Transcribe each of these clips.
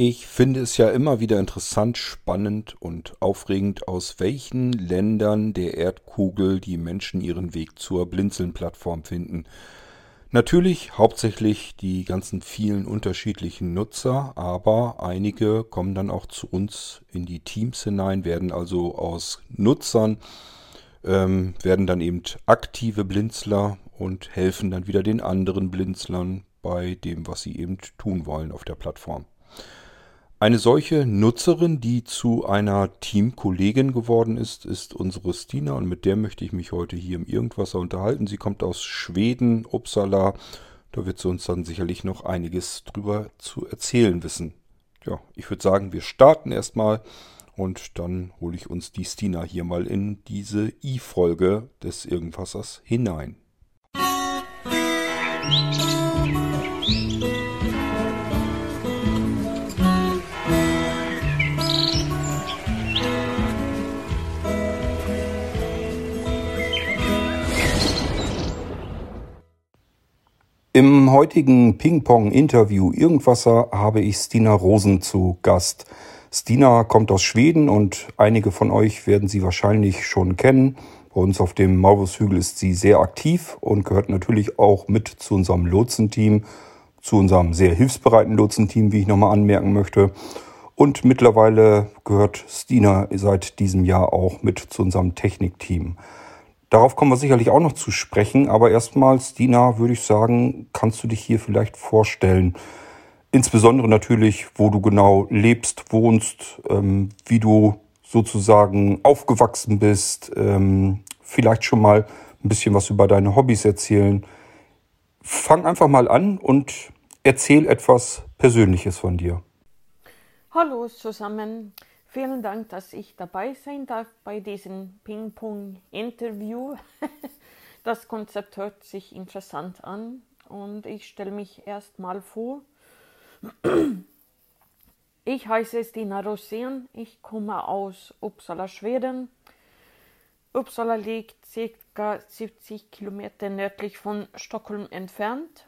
Ich finde es ja immer wieder interessant, spannend und aufregend, aus welchen Ländern der Erdkugel die Menschen ihren Weg zur Blinzeln-Plattform finden. Natürlich hauptsächlich die ganzen vielen unterschiedlichen Nutzer, aber einige kommen dann auch zu uns in die Teams hinein, werden also aus Nutzern, ähm, werden dann eben aktive Blinzler und helfen dann wieder den anderen Blinzlern bei dem, was sie eben tun wollen auf der Plattform. Eine solche Nutzerin, die zu einer Teamkollegin geworden ist, ist unsere Stina und mit der möchte ich mich heute hier im Irgendwasser unterhalten. Sie kommt aus Schweden, Uppsala. Da wird sie uns dann sicherlich noch einiges drüber zu erzählen wissen. Ja, ich würde sagen, wir starten erstmal und dann hole ich uns die Stina hier mal in diese I-Folge des Irgendwassers hinein. Musik Im heutigen Ping-Pong-Interview Irgendwasser habe ich Stina Rosen zu Gast. Stina kommt aus Schweden und einige von euch werden sie wahrscheinlich schon kennen. Bei uns auf dem Maurushügel ist sie sehr aktiv und gehört natürlich auch mit zu unserem Lotsenteam, zu unserem sehr hilfsbereiten Lotsenteam, wie ich nochmal anmerken möchte. Und mittlerweile gehört Stina seit diesem Jahr auch mit zu unserem Technikteam. Darauf kommen wir sicherlich auch noch zu sprechen, aber erstmals, Dina, würde ich sagen, kannst du dich hier vielleicht vorstellen. Insbesondere natürlich, wo du genau lebst, wohnst, ähm, wie du sozusagen aufgewachsen bist, ähm, vielleicht schon mal ein bisschen was über deine Hobbys erzählen. Fang einfach mal an und erzähl etwas Persönliches von dir. Hallo zusammen. Vielen Dank, dass ich dabei sein darf bei diesem Ping-Pong-Interview. Das Konzept hört sich interessant an und ich stelle mich erst mal vor. Ich heiße Stina Rosén, ich komme aus Uppsala, Schweden. Uppsala liegt ca. 70 Kilometer nördlich von Stockholm entfernt.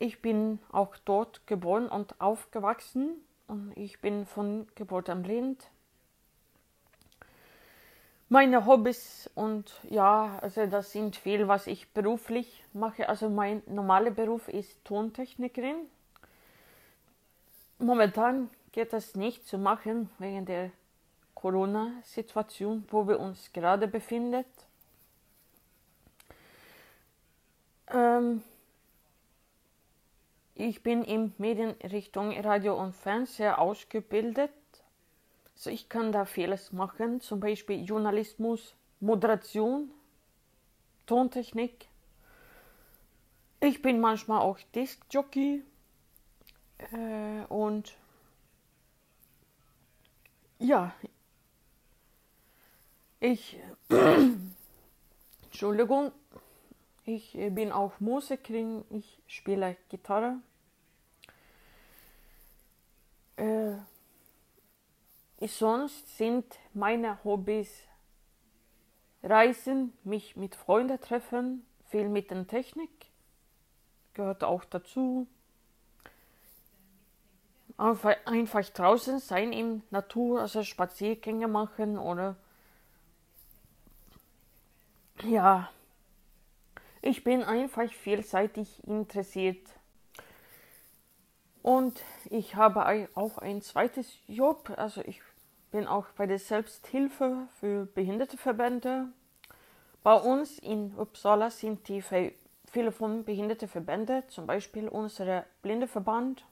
Ich bin auch dort geboren und aufgewachsen ich bin von Geburt am Blind. Meine Hobbys und ja, also das sind viel, was ich beruflich mache. Also mein normaler Beruf ist Tontechnikerin. Momentan geht das nicht zu machen wegen der Corona-Situation, wo wir uns gerade befinden. Ähm, ich bin in Medienrichtung Radio und Fernseher ausgebildet. Also ich kann da vieles machen, zum Beispiel Journalismus, Moderation, Tontechnik. Ich bin manchmal auch Diskjockey äh, und ja, ich, Entschuldigung, ich bin auch Musikerin, ich spiele Gitarre. Äh, sonst sind meine Hobbys Reisen, mich mit Freunden treffen, viel mit der Technik, gehört auch dazu. Einfach, draußen sein in Natur, also Spaziergänge machen oder ja, ich bin einfach vielseitig interessiert. Und ich habe auch ein zweites Job. Also ich bin auch bei der Selbsthilfe für Behindertenverbände. Bei uns in Uppsala sind die viele von Behindertenverbänden, zum Beispiel unser Blindeverband,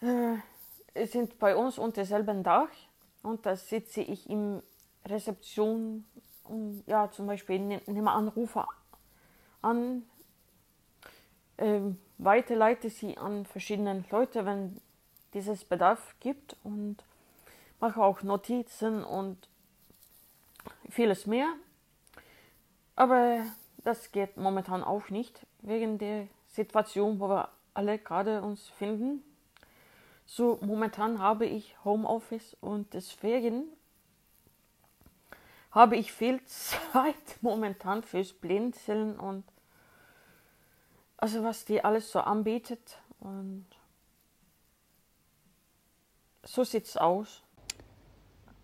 äh, sind bei uns unter selben Dach und da sitze ich in Rezeption und ja, zum Beispiel nehme Anrufe an, ähm, weiterleite sie an verschiedene Leute, wenn dieses Bedarf gibt und mache auch Notizen und vieles mehr. Aber das geht momentan auch nicht wegen der Situation, wo wir alle gerade uns finden. So momentan habe ich Homeoffice und deswegen habe ich viel Zeit momentan fürs Blinzeln und also was die alles so anbietet und so sieht's aus.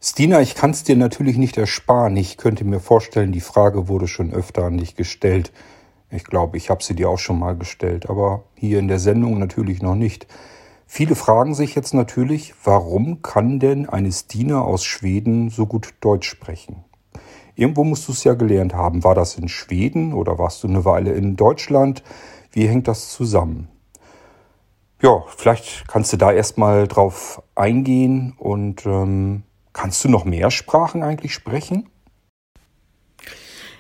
Stina, ich kann es dir natürlich nicht ersparen. Ich könnte mir vorstellen, die Frage wurde schon öfter an dich gestellt. Ich glaube, ich habe sie dir auch schon mal gestellt, aber hier in der Sendung natürlich noch nicht. Viele fragen sich jetzt natürlich, warum kann denn eine Stina aus Schweden so gut Deutsch sprechen? Irgendwo musst du es ja gelernt haben. War das in Schweden oder warst du eine Weile in Deutschland? Wie hängt das zusammen? Ja, vielleicht kannst du da erstmal drauf eingehen und ähm, kannst du noch mehr Sprachen eigentlich sprechen?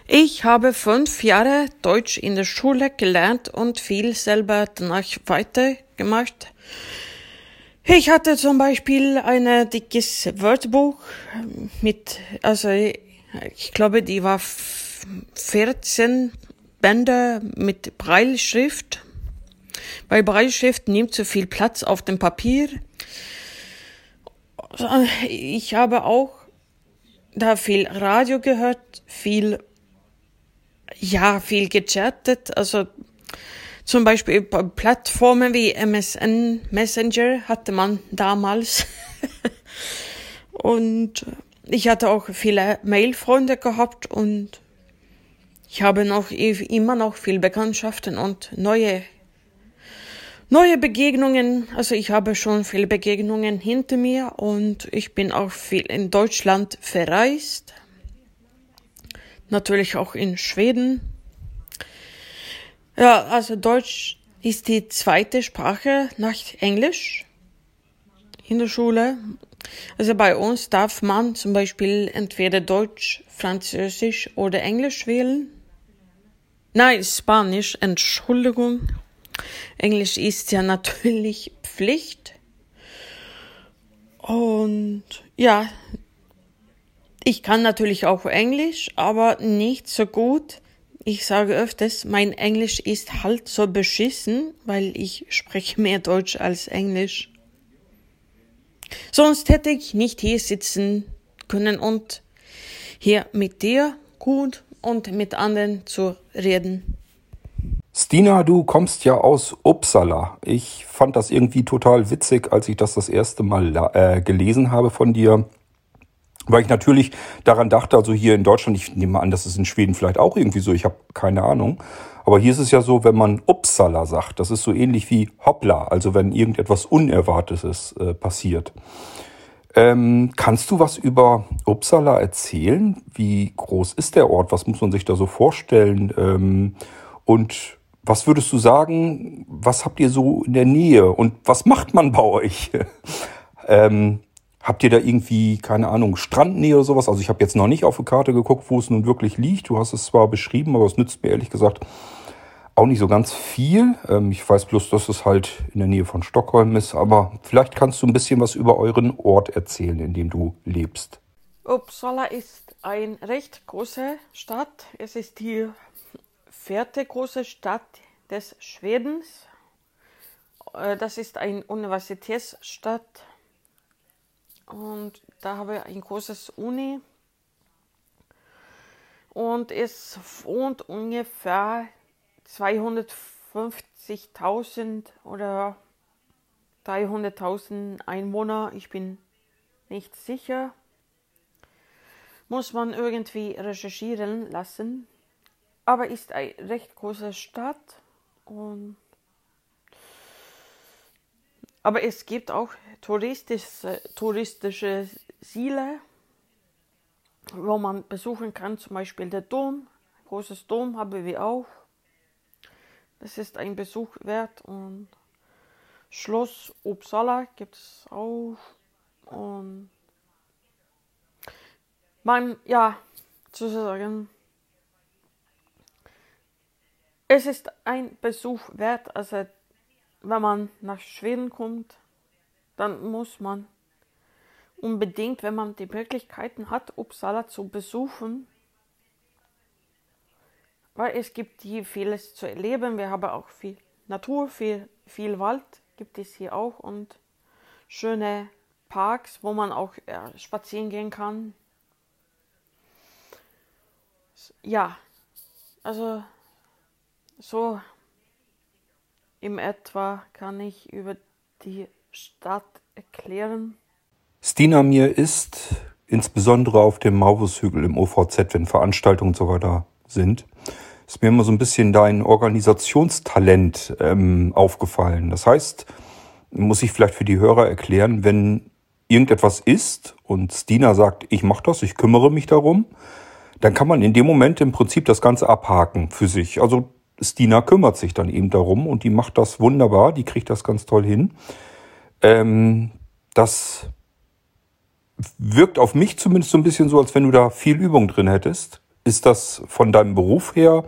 Ich habe fünf Jahre Deutsch in der Schule gelernt und viel selber danach weitergemacht. Ich hatte zum Beispiel ein dickes Wörterbuch mit, also ich glaube, die war 14 Bänder mit Breilschrift. Weil Breilschrift nimmt zu viel Platz auf dem Papier. Ich habe auch da viel Radio gehört, viel ja, viel gechattet. Also zum Beispiel Plattformen wie MSN Messenger hatte man damals. und ich hatte auch viele Mail-Freunde gehabt und ich habe noch immer noch viel Bekanntschaften und neue neue Begegnungen. Also ich habe schon viele Begegnungen hinter mir und ich bin auch viel in Deutschland verreist natürlich auch in Schweden. Ja, also Deutsch ist die zweite Sprache nach Englisch in der Schule. Also bei uns darf man zum Beispiel entweder Deutsch, Französisch oder Englisch wählen. Nein, Spanisch, Entschuldigung. Englisch ist ja natürlich Pflicht. Und ja, ich kann natürlich auch Englisch, aber nicht so gut. Ich sage öfters, mein Englisch ist halt so beschissen, weil ich spreche mehr Deutsch als Englisch. Sonst hätte ich nicht hier sitzen können und hier mit dir gut und mit anderen zu reden. Stina, du kommst ja aus Uppsala. Ich fand das irgendwie total witzig, als ich das das erste Mal äh, gelesen habe von dir. Weil ich natürlich daran dachte, also hier in Deutschland, ich nehme an, das ist in Schweden vielleicht auch irgendwie so, ich habe keine Ahnung. Aber hier ist es ja so, wenn man Uppsala sagt, das ist so ähnlich wie Hoppla, also wenn irgendetwas Unerwartetes äh, passiert. Ähm, kannst du was über Uppsala erzählen? Wie groß ist der Ort? Was muss man sich da so vorstellen? Ähm, und was würdest du sagen, was habt ihr so in der Nähe und was macht man bei euch? ähm, Habt ihr da irgendwie, keine Ahnung, Strandnähe oder sowas? Also ich habe jetzt noch nicht auf die Karte geguckt, wo es nun wirklich liegt. Du hast es zwar beschrieben, aber es nützt mir ehrlich gesagt auch nicht so ganz viel. Ähm, ich weiß bloß, dass es halt in der Nähe von Stockholm ist. Aber vielleicht kannst du ein bisschen was über euren Ort erzählen, in dem du lebst. Uppsala ist eine recht große Stadt. Es ist die vierte große Stadt des Schwedens. Äh, das ist eine Universitätsstadt und da habe ich ein großes Uni und es wohnt ungefähr 250.000 oder 300.000 Einwohner. Ich bin nicht sicher. Muss man irgendwie recherchieren lassen. Aber ist eine recht große Stadt und aber es gibt auch touristische, touristische Ziele, wo man besuchen kann, zum Beispiel der Dom. Ein großes Dom haben wir auch. Das ist ein Besuch wert und Schloss Uppsala gibt es auch. Und man, ja, zu sagen, es ist ein Besuch wert, also wenn man nach Schweden kommt, dann muss man unbedingt, wenn man die Möglichkeiten hat, Uppsala zu besuchen, weil es gibt hier vieles zu erleben. Wir haben auch viel Natur, viel, viel Wald gibt es hier auch und schöne Parks, wo man auch äh, spazieren gehen kann. Ja, also so im etwa kann ich über die Stadt erklären. Stinamir ist insbesondere auf dem Maurushügel im OVZ, wenn Veranstaltungen und so weiter sind, ist mir immer so ein bisschen dein Organisationstalent ähm, aufgefallen. Das heißt, muss ich vielleicht für die Hörer erklären, wenn irgendetwas ist und Stina sagt, ich mache das, ich kümmere mich darum, dann kann man in dem Moment im Prinzip das Ganze abhaken für sich. Also Stina kümmert sich dann eben darum und die macht das wunderbar, die kriegt das ganz toll hin. Ähm, das wirkt auf mich zumindest so ein bisschen so, als wenn du da viel Übung drin hättest. Ist das von deinem Beruf her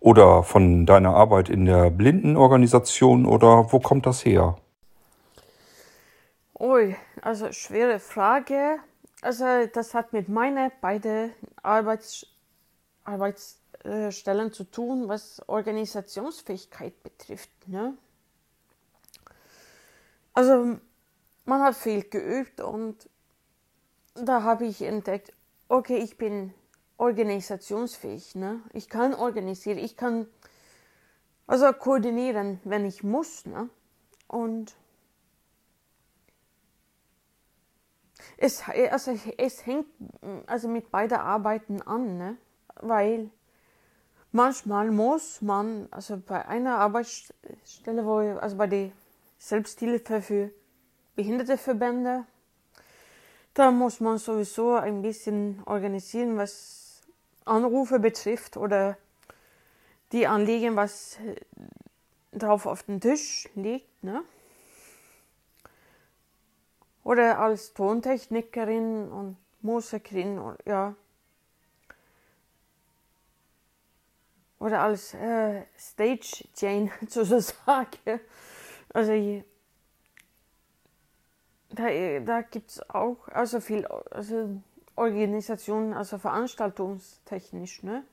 oder von deiner Arbeit in der Blindenorganisation oder wo kommt das her? Ui, also schwere Frage. Also das hat mit meiner beiden Arbeits, Arbeitsstellen zu tun, was Organisationsfähigkeit betrifft. Ne? Also man hat viel geübt und da habe ich entdeckt, okay, ich bin organisationsfähig. Ne? Ich kann organisieren, ich kann also koordinieren, wenn ich muss. Ne? Und es, also es hängt also mit beiden Arbeiten an, ne? weil manchmal muss man, also bei einer Arbeitsstelle, wo also bei der Selbsthilfe für Behinderteverbände, da muss man sowieso ein bisschen organisieren, was Anrufe betrifft oder die Anliegen, was drauf auf dem Tisch liegt. Ne? Oder als Tontechnikerin und Musikerin, ja. Oder als äh, Stage Jane sozusagen. Also da, da gibt es auch also viel also Organisationen, also veranstaltungstechnisch, ne?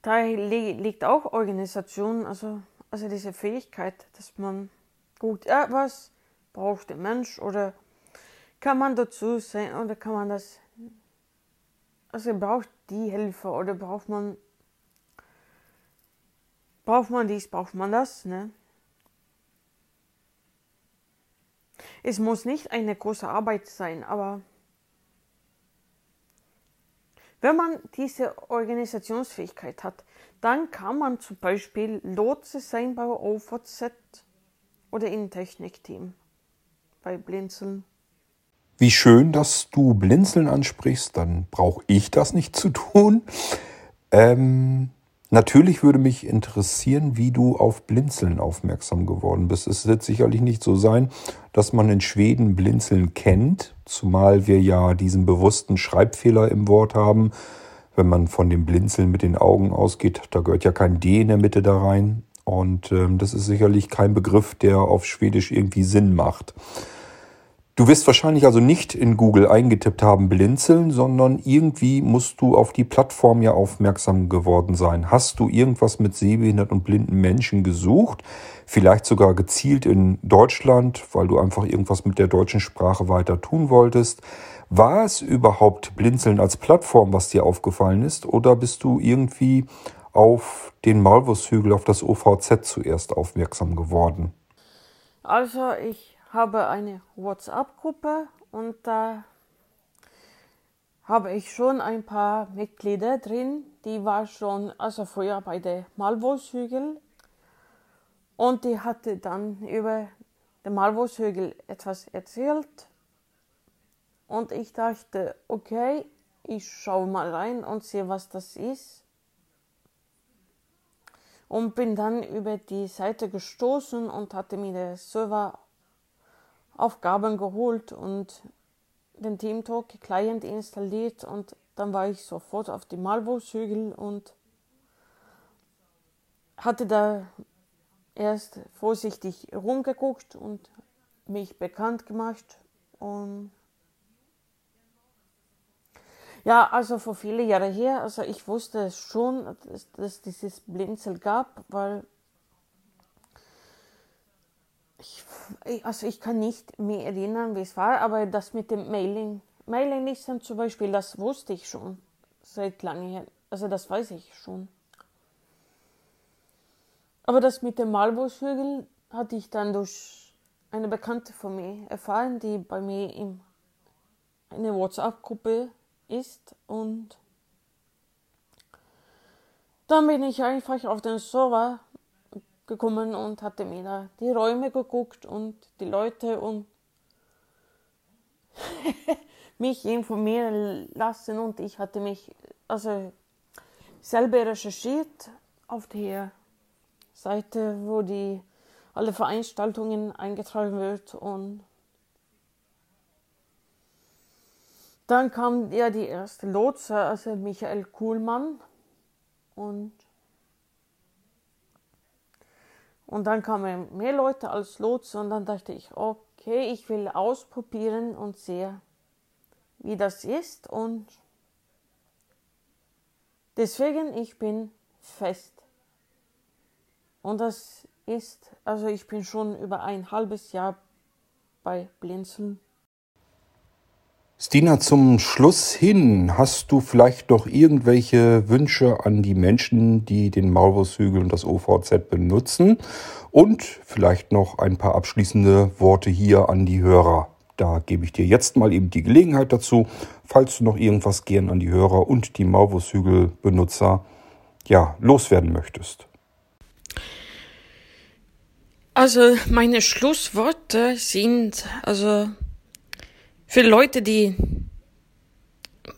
Da li liegt auch Organisation, also, also diese Fähigkeit, dass man gut, ja, was braucht der Mensch oder kann man dazu sein oder kann man das, also braucht die Hilfe oder braucht man, braucht man dies, braucht man das, ne? Es muss nicht eine große Arbeit sein, aber wenn man diese Organisationsfähigkeit hat, dann kann man zum Beispiel Lotse sein bei OVZ oder im Technikteam bei Blinzeln. Wie schön, dass du Blinzeln ansprichst, dann brauche ich das nicht zu tun. Ähm, Natürlich würde mich interessieren, wie du auf Blinzeln aufmerksam geworden bist. Es wird sicherlich nicht so sein, dass man in Schweden Blinzeln kennt, zumal wir ja diesen bewussten Schreibfehler im Wort haben. Wenn man von dem Blinzeln mit den Augen ausgeht, da gehört ja kein D in der Mitte da rein. Und ähm, das ist sicherlich kein Begriff, der auf Schwedisch irgendwie Sinn macht. Du wirst wahrscheinlich also nicht in Google eingetippt haben blinzeln, sondern irgendwie musst du auf die Plattform ja aufmerksam geworden sein. Hast du irgendwas mit sehbehinderten und blinden Menschen gesucht? Vielleicht sogar gezielt in Deutschland, weil du einfach irgendwas mit der deutschen Sprache weiter tun wolltest. War es überhaupt Blinzeln als Plattform, was dir aufgefallen ist? Oder bist du irgendwie auf den Malwurfshügel, auf das OVZ zuerst aufmerksam geworden? Also ich habe eine WhatsApp-Gruppe und da habe ich schon ein paar Mitglieder drin. Die war schon, also früher bei der Malwurfshügel. Und die hatte dann über den Malwurfshügel etwas erzählt. Und ich dachte, okay, ich schaue mal rein und sehe, was das ist. Und bin dann über die Seite gestoßen und hatte mir den Server Aufgaben geholt und den TeamTalk Client installiert und dann war ich sofort auf die Malwurfshügel und hatte da erst vorsichtig rumgeguckt und mich bekannt gemacht und ja, also vor vielen Jahren her, also ich wusste schon, dass, dass dieses Blinzel gab, weil ich, also ich kann nicht mehr erinnern, wie es war, aber das mit dem Mailing, Mailinglisten zum Beispiel, das wusste ich schon seit langem her. Also das weiß ich schon. Aber das mit dem Malbushügel hatte ich dann durch eine Bekannte von mir erfahren, die bei mir in einer WhatsApp-Gruppe ist und dann bin ich einfach auf den Server gekommen und hatte mir da die Räume geguckt und die Leute und mich informieren lassen und ich hatte mich also selber recherchiert auf der Seite, wo die alle Veranstaltungen eingetragen wird und dann kam ja die erste Lotse, also Michael Kuhlmann und und dann kamen mehr Leute als Lotse und dann dachte ich, okay, ich will ausprobieren und sehe, wie das ist und deswegen ich bin fest. Und das ist, also ich bin schon über ein halbes Jahr bei Blinzeln. Stina, zum Schluss hin, hast du vielleicht noch irgendwelche Wünsche an die Menschen, die den Maulwurfshügel und das OVZ benutzen? Und vielleicht noch ein paar abschließende Worte hier an die Hörer. Da gebe ich dir jetzt mal eben die Gelegenheit dazu, falls du noch irgendwas gern an die Hörer und die Maulwurfshügel-Benutzer ja, loswerden möchtest. Also meine Schlussworte sind also für Leute, die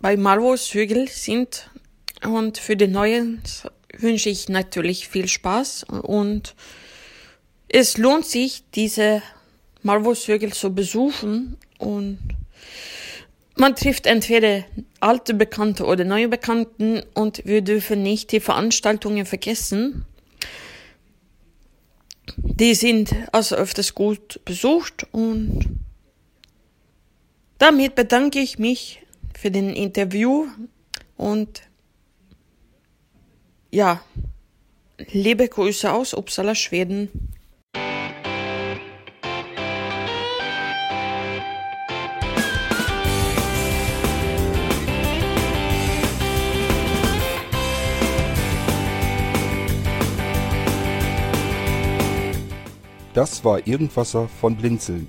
bei Marvos-Hügel sind und für die Neuen wünsche ich natürlich viel Spaß und es lohnt sich, diese Marvos-Hügel zu besuchen und man trifft entweder alte Bekannte oder neue Bekannten und wir dürfen nicht die Veranstaltungen vergessen. Die sind also öfters gut besucht und damit bedanke ich mich für den Interview und ja, liebe Grüße aus Uppsala, Schweden. Das war Irgendwasser von Blinzeln.